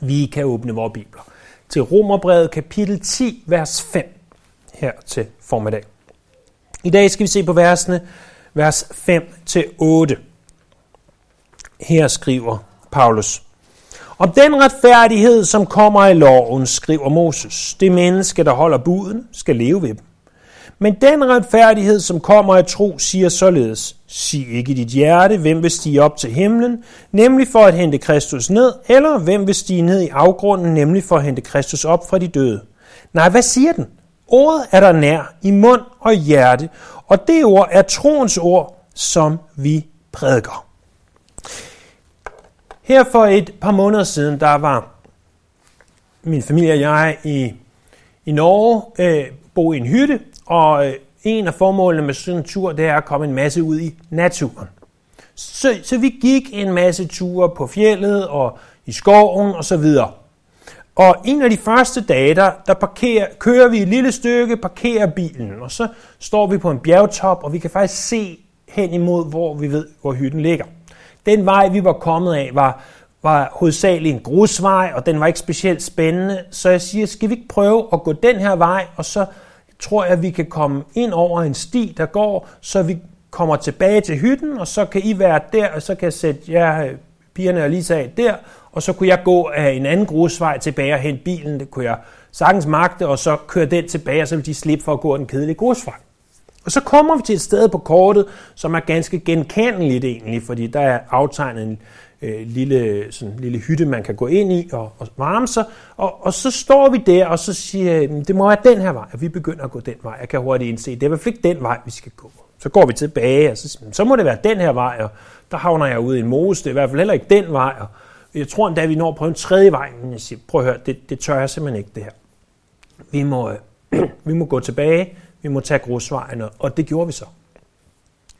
Vi kan åbne vores bibler til Romerbrevet kapitel 10, vers 5 her til formiddag. I dag skal vi se på versene, vers 5 til 8. Her skriver Paulus. Om den retfærdighed, som kommer i loven, skriver Moses, det menneske, der holder buden, skal leve ved dem. Men den retfærdighed, som kommer af tro, siger således, sig ikke i dit hjerte, hvem vil stige op til himlen, nemlig for at hente Kristus ned, eller hvem vil stige ned i afgrunden, nemlig for at hente Kristus op fra de døde. Nej, hvad siger den? Ordet er der nær i mund og hjerte, og det ord er troens ord, som vi prædiker. Her for et par måneder siden, der var min familie og jeg i, i Norge, øh, bo i en hytte, og øh, en af formålene med sådan en tur, det er at komme en masse ud i naturen. Så, så vi gik en masse ture på fjellet og i skoven og så videre. Og en af de første dage, der, der parkerer, kører vi et lille stykke, parkerer bilen, og så står vi på en bjergtop, og vi kan faktisk se hen imod, hvor vi ved, hvor hytten ligger. Den vej, vi var kommet af, var, var hovedsageligt en grusvej, og den var ikke specielt spændende. Så jeg siger, skal vi ikke prøve at gå den her vej, og så tror jeg, vi kan komme ind over en sti, der går, så vi kommer tilbage til hytten, og så kan I være der, og så kan jeg sætte jer, pigerne og Lisa af der, og så kunne jeg gå af en anden grusvej tilbage og hente bilen, det kunne jeg sagtens magte, og så køre den tilbage, og så vil de slippe for at gå den kedelige grusvej. Og så kommer vi til et sted på kortet, som er ganske genkendeligt egentlig, fordi der er aftegnet en øh, lille, sådan, lille hytte, man kan gå ind i og, og varme sig. Og, og så står vi der, og så siger jeg, det må være den her vej, og vi begynder at gå den vej. Jeg kan hurtigt indse, det er i hvert fald ikke den vej, vi skal gå. Så går vi tilbage, og så, siger, så må det være den her vej, og der havner jeg ude i en mose, det er i hvert fald heller ikke den vej. Og jeg tror endda, vi når på en tredje vej, men jeg siger, prøv at høre, det, det tør jeg simpelthen ikke det her. Vi må, øh, vi må gå tilbage, vi må tage grusvejen, og det gjorde vi så.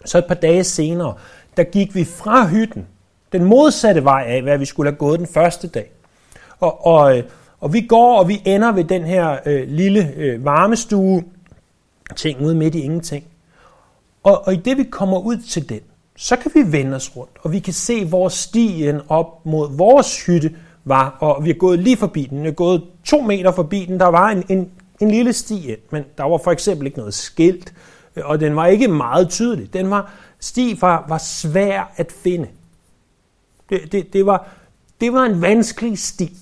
Så et par dage senere, der gik vi fra hytten, den modsatte vej af, hvad vi skulle have gået den første dag. Og, og, øh, og vi går, og vi ender ved den her øh, lille øh, varmestue, ting ude midt i ingenting. Og, og i det vi kommer ud til den, så kan vi vende os rundt, og vi kan se, hvor stien op mod vores hytte var, og vi er gået lige forbi den. Vi er gået to meter forbi den. Der var en, en, en lille sti ind, men der var for eksempel ikke noget skilt, øh, og den var ikke meget tydelig. Den var, sti var, var svær at finde. Det, det, det, var, det var en vanskelig sti.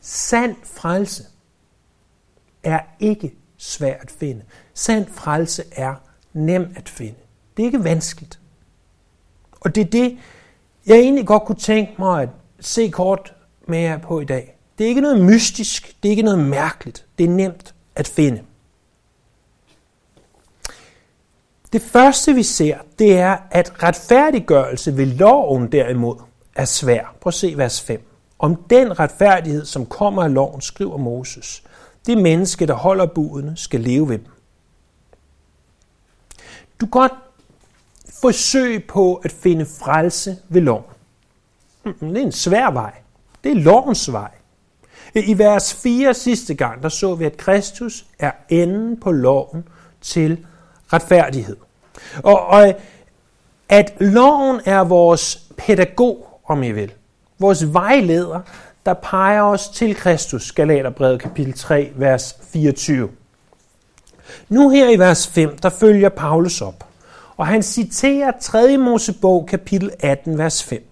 Sand frelse er ikke svær at finde. Sand frelse er nem at finde. Det er ikke vanskeligt. Og det er det, jeg egentlig godt kunne tænke mig at se kort med jer på i dag. Det er ikke noget mystisk, det er ikke noget mærkeligt. Det er nemt at finde. Det første vi ser, det er, at retfærdiggørelse ved loven derimod er svær. Prøv at se vers 5. Om den retfærdighed, som kommer af loven, skriver Moses. Det menneske, der holder budene, skal leve ved dem. Du kan godt forsøge på at finde frelse ved loven. Det er en svær vej. Det er lovens vej. I vers 4 sidste gang, der så vi, at Kristus er enden på loven til retfærdighed. Og, og at loven er vores pædagog, om I vil. Vores vejleder, der peger os til Kristus, Galaterbrevet kapitel 3, vers 24. Nu her i vers 5, der følger Paulus op, og han citerer 3. Mosebog kapitel 18, vers 5,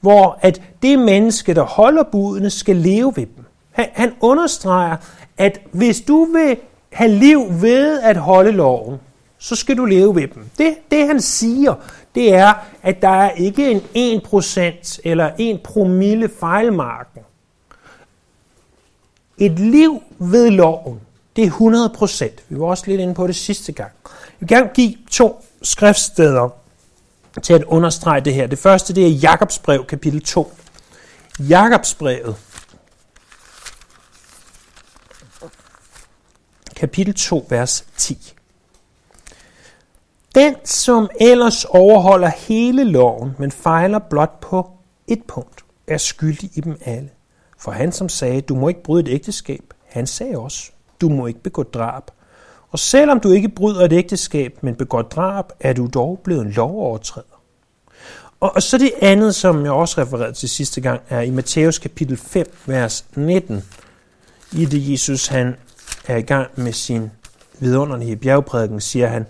hvor at det menneske, der holder budene, skal leve ved dem. Han, han understreger, at hvis du vil have liv ved at holde loven, så skal du leve ved dem. Det, det han siger, det er, at der er ikke en 1% eller 1 promille fejlmarken. Et liv ved loven, det er 100% Vi var også lidt inde på det sidste gang. Jeg vil gerne give to skriftsteder til at understrege det her. Det første det er Jakobsbrev kapitel 2. Jakobsbrevet kapitel 2 vers 10. Den, som ellers overholder hele loven, men fejler blot på et punkt, er skyldig i dem alle. For han, som sagde, du må ikke bryde et ægteskab, han sagde også, du må ikke begå drab. Og selvom du ikke bryder et ægteskab, men begår drab, er du dog blevet en lovovertræder. Og, og så det andet, som jeg også refererede til sidste gang, er i Matthæus kapitel 5, vers 19. I det Jesus han er i gang med sin vidunderlige bjergprædiken, siger han,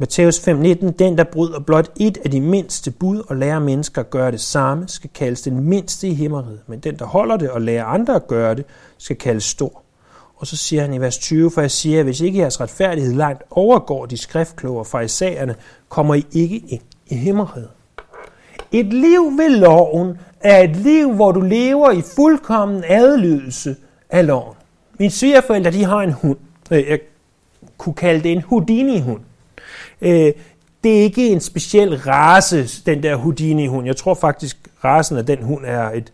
Matthæus 5:19, den der bryder blot et af de mindste bud og lærer mennesker at gøre det samme, skal kaldes den mindste i himmeriget, men den der holder det og lærer andre at gøre det, skal kaldes stor. Og så siger han i vers 20, for jeg siger, at hvis ikke jeres retfærdighed langt overgår de skriftkloge og farisæerne, kommer I ikke ind i himmeriget. Et liv ved loven er et liv, hvor du lever i fuldkommen adlydelse af loven. Mine svigerforældre, de har en hund. Øh, jeg kunne kalde det en Houdini-hund. Øh, det er ikke en speciel race, den der Houdini-hund. Jeg tror faktisk, rasen af den hund er et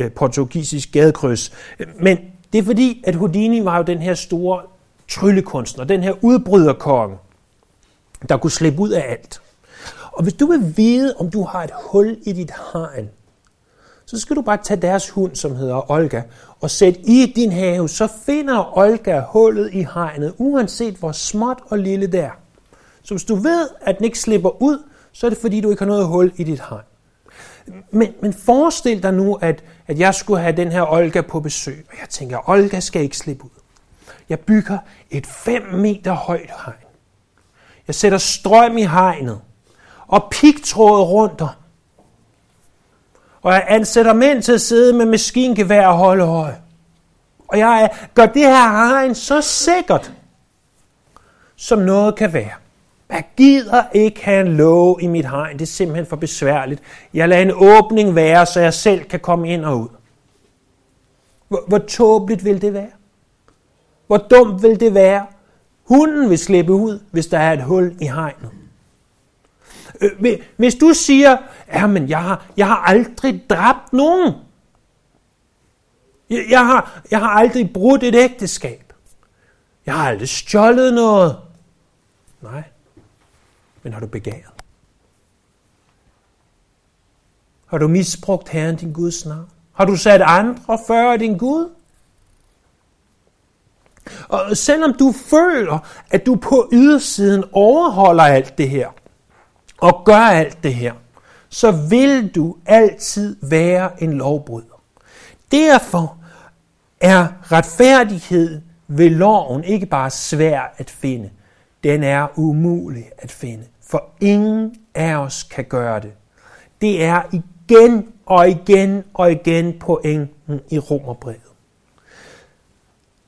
øh, portugisisk gadekryds. Men det er fordi, at Houdini var jo den her store tryllekunstner, den her udbryderkonge, der kunne slippe ud af alt. Og hvis du vil vide, om du har et hul i dit hegn, så skal du bare tage deres hund, som hedder Olga, og sætte i din have, så finder Olga hullet i hegnet, uanset hvor småt og lille det er. Så hvis du ved, at den ikke slipper ud, så er det fordi, du ikke har noget hul i dit hegn. Men, men forestil dig nu, at, at jeg skulle have den her Olga på besøg, og jeg tænker, Olga skal ikke slippe ud. Jeg bygger et 5 meter højt hegn. Jeg sætter strøm i hegnet, og pigtråd rundt om. Og jeg ansætter mænd til at sidde med maskingevær og holde øje. Og jeg gør det her hegn så sikkert, som noget kan være. Jeg gider ikke have en låge i mit hegn. Det er simpelthen for besværligt. Jeg lader en åbning være, så jeg selv kan komme ind og ud. Hvor, hvor tåbeligt vil det være? Hvor dumt vil det være? Hunden vil slippe ud, hvis der er et hul i hegnet. Øh, hvis du siger, at jeg har, jeg har aldrig dræbt nogen. Jeg, jeg, har, jeg har aldrig brudt et ægteskab. Jeg har aldrig stjålet noget. Nej, men har du begæret? Har du misbrugt Herren din Guds navn? Har du sat andre før din Gud? Og selvom du føler, at du på ydersiden overholder alt det her, og gør alt det her, så vil du altid være en lovbryder. Derfor er retfærdighed ved loven ikke bare svær at finde, den er umulig at finde for ingen af os kan gøre det. Det er igen og igen og igen pointen i Romerbrevet.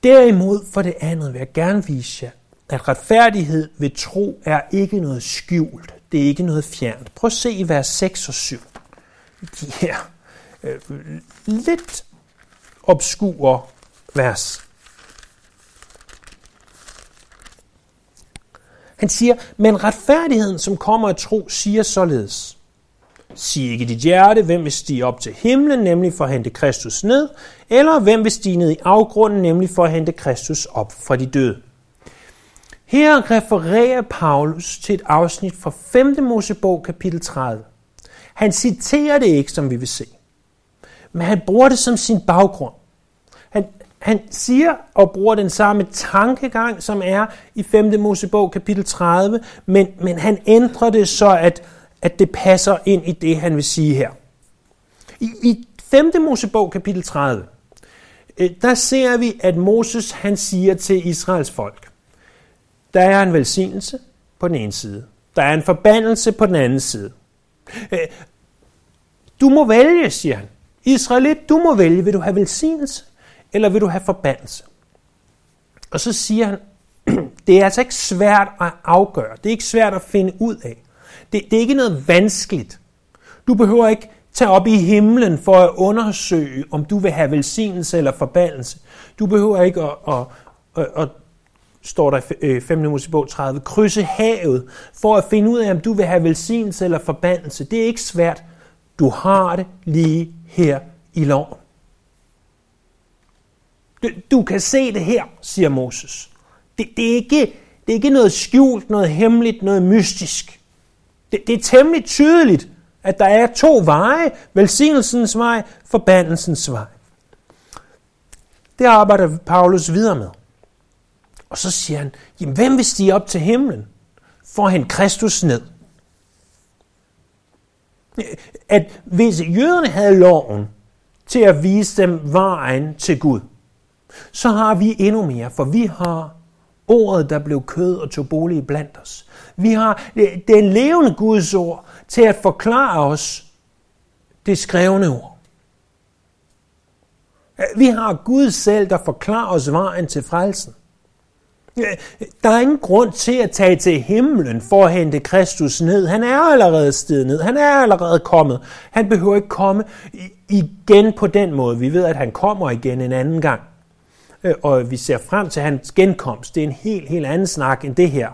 Derimod for det andet vil jeg gerne vise jer, at retfærdighed ved tro er ikke noget skjult. Det er ikke noget fjernt. Prøv at se i vers 6 og 7. De her øh, lidt obskure vers. Han siger, men retfærdigheden, som kommer af tro, siger således. Sig ikke dit hjerte, hvem vil stige op til himlen, nemlig for at hente Kristus ned, eller hvem vil stige ned i afgrunden, nemlig for at hente Kristus op fra de døde. Her refererer Paulus til et afsnit fra 5. Mosebog kapitel 30. Han citerer det ikke, som vi vil se, men han bruger det som sin baggrund. Han, siger og bruger den samme tankegang, som er i 5. Mosebog kapitel 30, men, men han ændrer det så, at, at det passer ind i det, han vil sige her. I, i 5. Mosebog kapitel 30, øh, der ser vi, at Moses han siger til Israels folk, der er en velsignelse på den ene side, der er en forbandelse på den anden side. Øh, du må vælge, siger han. Israelit, du må vælge, vil du have velsignelse, eller vil du have forbandelse? Og så siger han, det er altså ikke svært at afgøre. Det er ikke svært at finde ud af. Det, det er ikke noget vanskeligt. Du behøver ikke tage op i himlen for at undersøge, om du vil have velsignelse eller forbandelse. Du behøver ikke at, at, at, at står der i 5. Mosebog 30, krydse havet for at finde ud af, om du vil have velsignelse eller forbandelse. Det er ikke svært. Du har det lige her i loven. Du, du kan se det her, siger Moses. Det, det, er ikke, det er ikke noget skjult, noget hemmeligt, noget mystisk. Det, det er temmelig tydeligt, at der er to veje. Velsignelsens vej, forbandelsens vej. Det arbejder Paulus videre med. Og så siger han, jamen hvem vil stige op til himlen for at hente Kristus ned? At hvis jøderne havde loven til at vise dem vejen til Gud, så har vi endnu mere, for vi har ordet, der blev kød og tog bolig blandt os. Vi har den levende Guds ord til at forklare os det skrevne ord. Vi har Gud selv, der forklarer os vejen til frelsen. Der er ingen grund til at tage til himlen for at hente Kristus ned. Han er allerede stedet ned. Han er allerede kommet. Han behøver ikke komme igen på den måde. Vi ved, at han kommer igen en anden gang. Øh, og vi ser frem til hans genkomst. Det er en helt, helt anden snak end det her.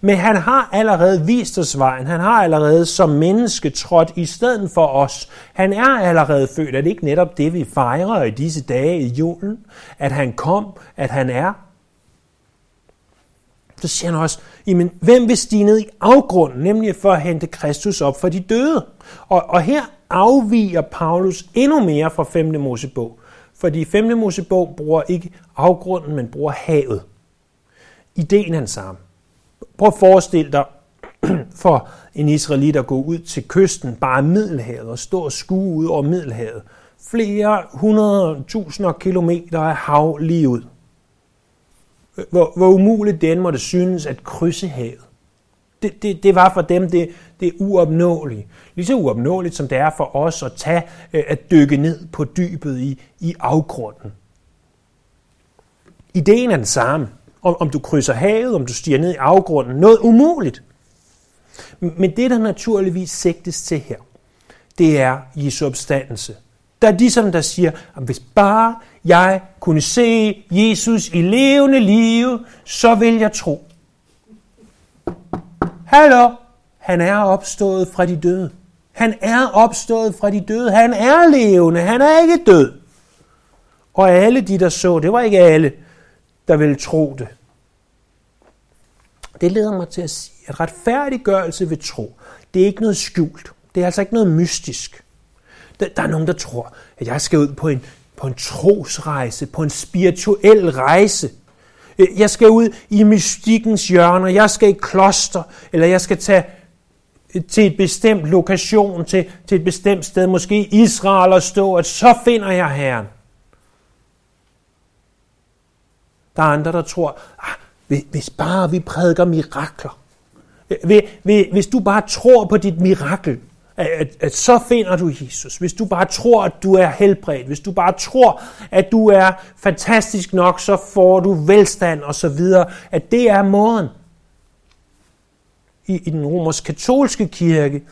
Men han har allerede vist os vejen. Han har allerede som menneske trådt i stedet for os. Han er allerede født. Er det ikke netop det, vi fejrer i disse dage i julen? At han kom, at han er? Så siger han også, jamen, hvem vil stige ned i afgrunden, nemlig for at hente Kristus op for de døde? Og, og her afviger Paulus endnu mere fra 5. Mosebog. Fordi 5. Mosebog bruger ikke afgrunden, men bruger havet. Ideen er den samme. Prøv at forestille dig for en israelit at gå ud til kysten, bare Middelhavet, og stå og skue ud over Middelhavet. Flere hundrede tusinder kilometer af hav lige ud. Hvor, hvor umuligt den måtte synes at krydse havet. Det, det, det var for dem det, det uopnåelige. Lige så uopnåeligt som det er for os at tage, øh, at dykke ned på dybet i, i afgrunden. Ideen er den samme. Om, om du krydser havet, om du stiger ned i afgrunden. Noget umuligt. Men det, der naturligvis sigtes til her, det er Jesu opstandelse. Der er de, som der siger, at hvis bare jeg kunne se Jesus i levende liv, så vil jeg tro. Hallo, han er opstået fra de døde. Han er opstået fra de døde. Han er levende. Han er ikke død. Og alle de, der så, det var ikke alle, der ville tro det. Det leder mig til at sige, at retfærdiggørelse ved tro, det er ikke noget skjult. Det er altså ikke noget mystisk. Der, der er nogen, der tror, at jeg skal ud på en, på en trosrejse, på en spirituel rejse. Øh, jeg skal ud i mystikkens hjørner, jeg skal i kloster, eller jeg skal tage øh, til et bestemt lokation, til, til et bestemt sted, måske Israel, og stå, at så finder jeg Herren. Der er andre, der tror, ah, hvis bare vi prædiker mirakler, øh, hvis du bare tror på dit mirakel, at, at, at så finder du Jesus. Hvis du bare tror, at du er helbredt, hvis du bare tror, at du er fantastisk nok, så får du velstand og så videre, at det er måden. I, i den romersk-katolske kirke,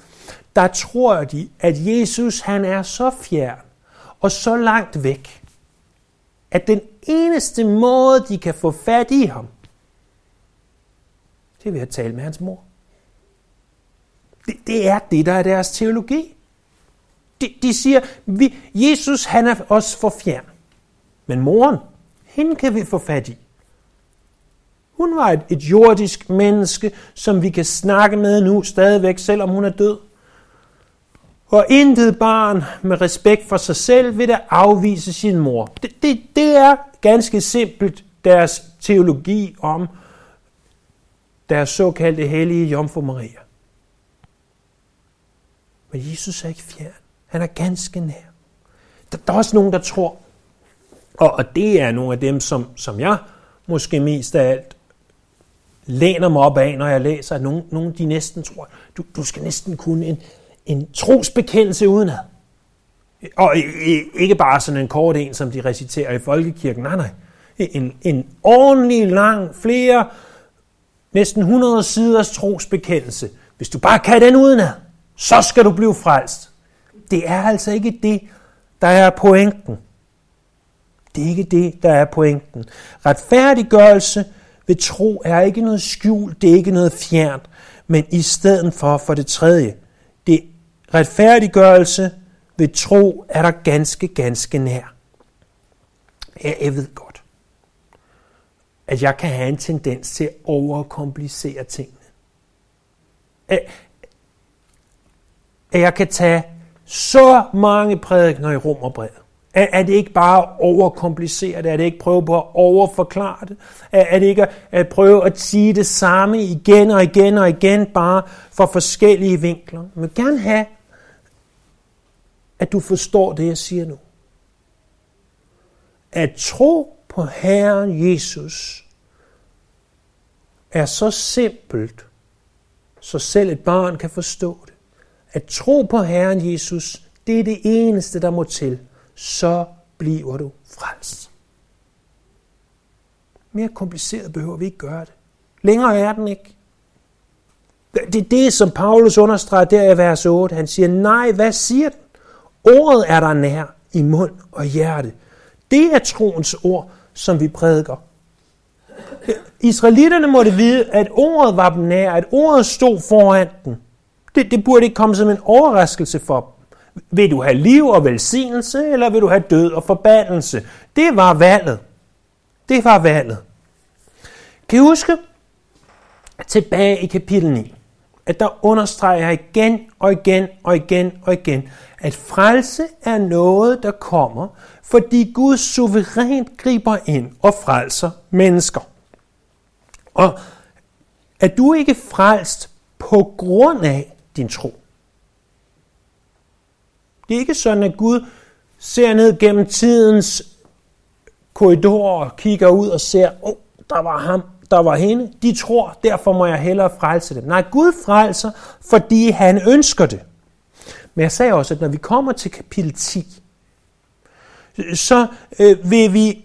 der tror de, at Jesus han er så fjern og så langt væk, at den eneste måde, de kan få fat i ham, det er ved at tale med hans mor. Det, det er det, der er deres teologi. De, de siger, vi, Jesus han er os for fjern. Men moren, hende kan vi få fat i. Hun var et, et jordisk menneske, som vi kan snakke med nu stadigvæk, selvom hun er død. Og intet barn med respekt for sig selv vil da afvise sin mor. Det, det, det er ganske simpelt deres teologi om deres såkaldte hellige Jomfru Maria. Men Jesus er ikke fjern. Han er ganske nær. Der, der er også nogen, der tror, og, og det er nogle af dem, som, som jeg måske mest af alt læner mig op af, når jeg læser, at nogen, nogen de næsten tror, du, du skal næsten kunne en, en trosbekendelse udenad. Og ikke bare sådan en kort en, som de reciterer i folkekirken. Nej, nej. En, en ordentlig lang, flere, næsten 100 siders trosbekendelse. Hvis du bare kan den udenad så skal du blive frelst. Det er altså ikke det, der er pointen. Det er ikke det, der er pointen. Retfærdiggørelse ved tro er ikke noget skjult, det er ikke noget fjernt, men i stedet for, for det tredje, det retfærdiggørelse ved tro er der ganske, ganske nær. Jeg, jeg ved godt, at jeg kan have en tendens til at overkomplicere tingene at jeg kan tage så mange prædikner i rum og bred. Er det ikke bare overkomplicere det? Er det ikke prøve på at overforklare det? Er det ikke at prøve at sige det samme igen og igen og igen, bare for forskellige vinkler? Jeg vil gerne have, at du forstår det, jeg siger nu. At tro på Herren Jesus er så simpelt, så selv et barn kan forstå det. At tro på Herren Jesus, det er det eneste, der må til. Så bliver du frelst. Mere kompliceret behøver vi ikke gøre det. Længere er den ikke. Det er det, som Paulus understreger der i vers 8. Han siger, nej, hvad siger den? Ordet er der nær i mund og hjerte. Det er troens ord, som vi prædiker. Israelitterne måtte vide, at ordet var dem nær, at ordet stod foran dem. Det, det burde ikke komme som en overraskelse for dem. Vil du have liv og velsignelse, eller vil du have død og forbandelse? Det var valget. Det var valget. Kan I huske tilbage i kapitel 9, at der understreger jeg igen og igen og igen og igen, at frelse er noget, der kommer, fordi Gud suverænt griber ind og frelser mennesker. Og at du ikke frelst på grund af din tro. Det er ikke sådan, at Gud ser ned gennem tidens korridor og kigger ud og ser, åh, oh, der var ham, der var hende. De tror, derfor må jeg hellere frelse dem. Nej, Gud frelser, fordi han ønsker det. Men jeg sagde også, at når vi kommer til kapitel 10, så øh, vil vi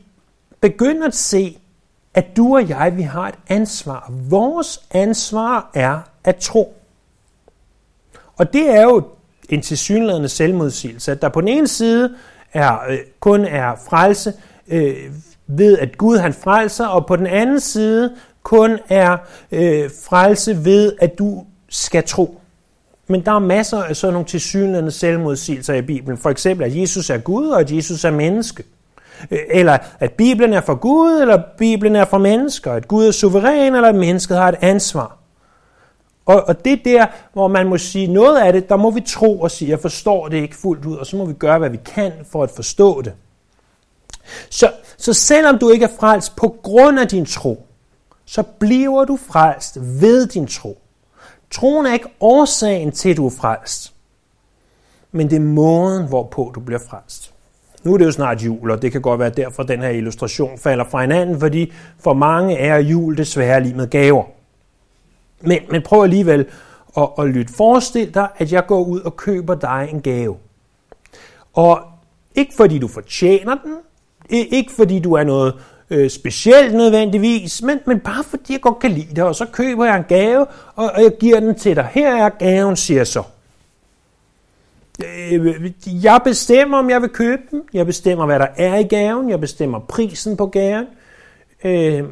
begynde at se, at du og jeg, vi har et ansvar. Vores ansvar er at tro. Og det er jo en tilsyneladende selvmodsigelse, at der på den ene side er, øh, kun er frelse øh, ved, at Gud han frelser, og på den anden side kun er øh, frelse ved, at du skal tro. Men der er masser af sådan nogle tilsyneladende selvmodsigelser i Bibelen. For eksempel, at Jesus er Gud, og at Jesus er menneske. Øh, eller at Bibelen er for Gud, eller Bibelen er for mennesker. At Gud er suveræn, eller at mennesket har et ansvar. Og, og det der, hvor man må sige, noget af det, der må vi tro og sige, jeg forstår det ikke fuldt ud, og så må vi gøre, hvad vi kan for at forstå det. Så, så selvom du ikke er frelst på grund af din tro, så bliver du frelst ved din tro. Troen er ikke årsagen til, at du er frelst, men det er måden, hvorpå du bliver frelst. Nu er det jo snart jul, og det kan godt være derfor, at den her illustration falder fra hinanden, fordi for mange er jul desværre lige med gaver. Men, men prøv alligevel at, at lytte. Forestil dig, at jeg går ud og køber dig en gave. Og ikke fordi du fortjener den, ikke fordi du er noget øh, specielt nødvendigvis, men, men bare fordi jeg godt kan lide dig, og så køber jeg en gave, og, og jeg giver den til dig. Her er gaven, siger så. Øh, jeg bestemmer, om jeg vil købe den. Jeg bestemmer, hvad der er i gaven. Jeg bestemmer prisen på gaven. Øh,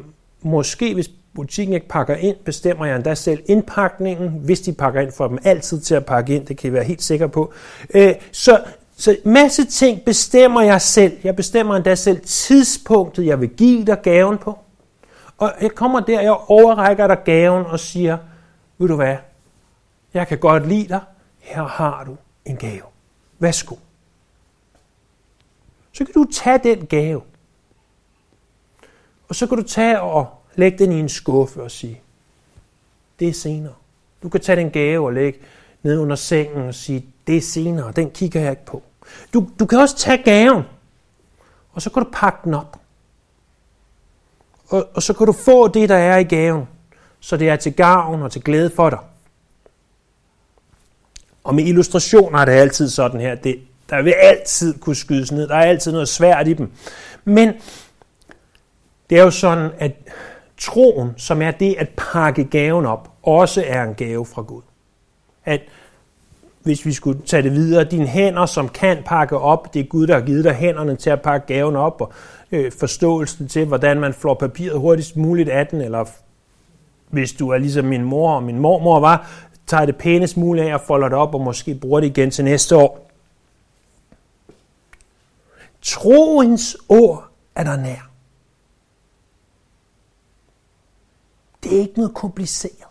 måske, hvis butikken ikke pakker ind, bestemmer jeg endda selv indpakningen, hvis de pakker ind, for dem altid til at pakke ind, det kan I være helt sikker på. Øh, så, så masse ting bestemmer jeg selv. Jeg bestemmer endda selv tidspunktet, jeg vil give dig gaven på. Og jeg kommer der, jeg overrækker dig gaven og siger, ved du hvad, jeg kan godt lide dig, her har du en gave. Værsgo. Så kan du tage den gave. Og så kan du tage og Læg den i en skuffe og sige, det er senere. Du kan tage den gave og lægge ned under sengen og sige, det er senere, den kigger jeg ikke på. Du, du kan også tage gaven, og så kan du pakke den op. Og, og så kan du få det, der er i gaven, så det er til gavn og til glæde for dig. Og med illustrationer er det altid sådan her. Det, der vil altid kunne skydes ned. Der er altid noget svært i dem. Men det er jo sådan, at troen, som er det at pakke gaven op, også er en gave fra Gud. At hvis vi skulle tage det videre, dine hænder, som kan pakke op, det er Gud, der har givet dig hænderne til at pakke gaven op, og øh, forståelsen til, hvordan man flår papiret hurtigst muligt af den, eller hvis du er ligesom min mor og min mormor var, tager det pænest muligt af og folder det op, og måske bruger det igen til næste år. Troens ord er der nær. Det er ikke noget kompliceret.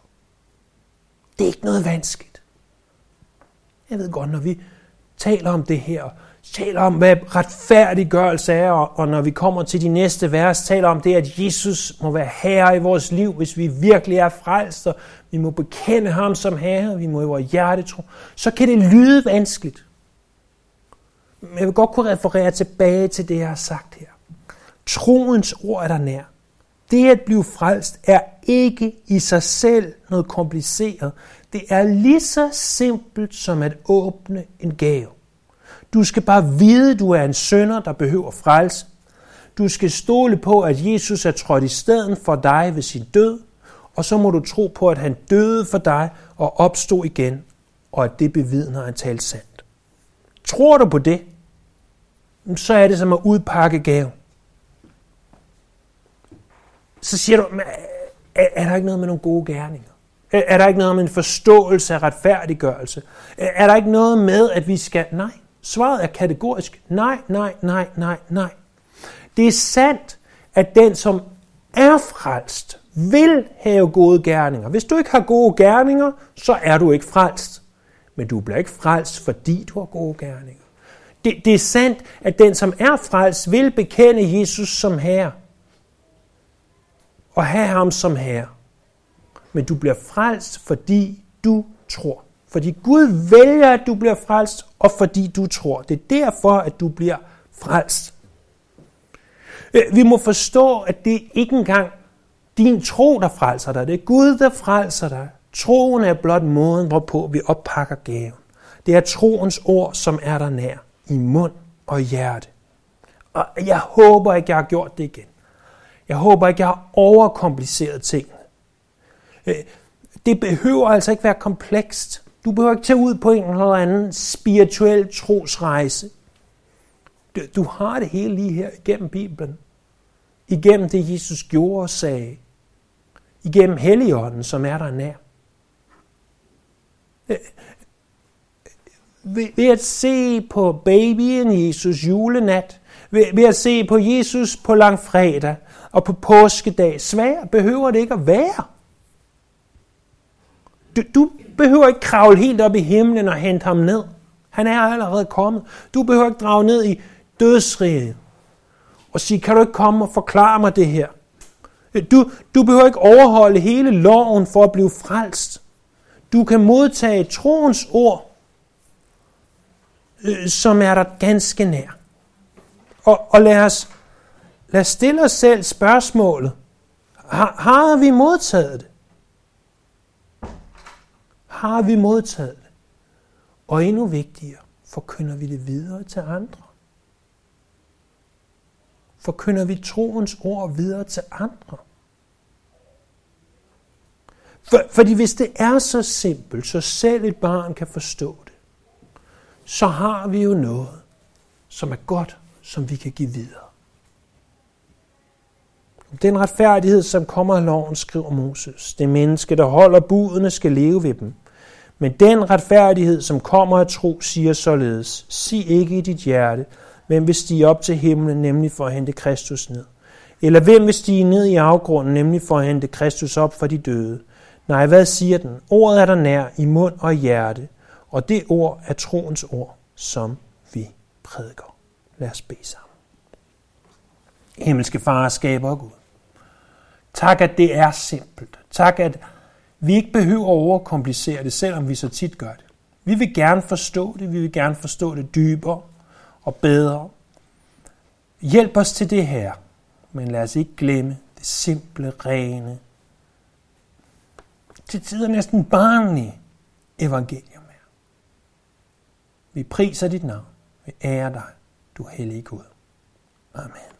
Det er ikke noget vanskeligt. Jeg ved godt, når vi taler om det her, taler om, hvad retfærdiggørelse er, og når vi kommer til de næste vers, taler om det, at Jesus må være herre i vores liv, hvis vi virkelig er frelst, og vi må bekende ham som herre, vi må i vores hjerte tro, så kan det lyde vanskeligt. Men jeg vil godt kunne referere tilbage til det, jeg har sagt her. Troens ord er der nær. Det at blive frelst er ikke i sig selv noget kompliceret. Det er lige så simpelt som at åbne en gave. Du skal bare vide, at du er en sønder, der behøver frelse. Du skal stole på, at Jesus er trådt i stedet for dig ved sin død, og så må du tro på, at han døde for dig og opstod igen, og at det bevidner, at han sandt. Tror du på det, så er det som at udpakke gave. Så siger du, øh, er, er der ikke noget med nogle gode gerninger? Er der ikke noget med en forståelse af retfærdiggørelse? Er der ikke noget med, at vi skal... Nej, svaret er kategorisk. Nej, nej, nej, nej, nej. Det er sandt, at den, som er frelst, vil have gode gerninger. Hvis du ikke har gode gerninger, så er du ikke frelst. Men du bliver ikke frelst, fordi du har gode gerninger. Det, det er sandt, at den, som er frelst, vil bekende Jesus som Herre. Og have ham som Herre. Men du bliver frelst, fordi du tror. Fordi Gud vælger, at du bliver frelst, og fordi du tror. Det er derfor, at du bliver frelst. Øh, vi må forstå, at det ikke engang din tro, der frelser dig. Det er Gud, der frelser dig. Troen er blot måden, hvorpå vi oppakker gaven. Det er troens ord, som er der nær, i mund og hjerte. Og jeg håber ikke, jeg har gjort det igen. Jeg håber ikke, jeg har overkompliceret ting. Øh, det behøver altså ikke være komplekst. Du behøver ikke tage ud på en eller anden spirituel trosrejse. Du har det hele lige her igennem Bibelen. Igennem det, Jesus gjorde og sagde. Igennem Helligånden, som er der nær. Øh, ved at se på babyen Jesus julenat, ved at se på Jesus på langfredag og på påskedag, svær behøver det ikke at være. Du, du behøver ikke kravle helt op i himlen og hente ham ned. Han er allerede kommet. Du behøver ikke drage ned i dødsriget og sige, kan du ikke komme og forklare mig det her? Du, du behøver ikke overholde hele loven for at blive frelst. Du kan modtage troens ord, øh, som er der ganske nær. Og, og lad, os, lad os stille os selv spørgsmålet. Har, har vi modtaget det? Har vi modtaget det? Og endnu vigtigere, forkynder vi det videre til andre? Forkynder vi troens ord videre til andre? For, fordi hvis det er så simpelt, så selv et barn kan forstå det, så har vi jo noget, som er godt, som vi kan give videre. Den retfærdighed, som kommer af loven, skriver Moses. Det menneske, der holder budene, skal leve ved dem. Men den retfærdighed, som kommer af tro, siger således, sig ikke i dit hjerte, hvem vil stige op til himlen, nemlig for at hente Kristus ned. Eller hvem vil stige ned i afgrunden, nemlig for at hente Kristus op for de døde. Nej, hvad siger den? Ordet er der nær i mund og hjerte, og det ord er troens ord, som vi prædiker. Lad os bede sammen. Himmelske far, skaber og Gud. Tak, at det er simpelt. Tak, at vi ikke behøver at overkomplicere det, selvom vi så tit gør det. Vi vil gerne forstå det, vi vil gerne forstå det dybere og bedre. Hjælp os til det her, men lad os ikke glemme det simple, rene, til tider næsten barnlige evangelium er. Vi priser dit navn. Vi ærer dig, du hellige Gud. Amen.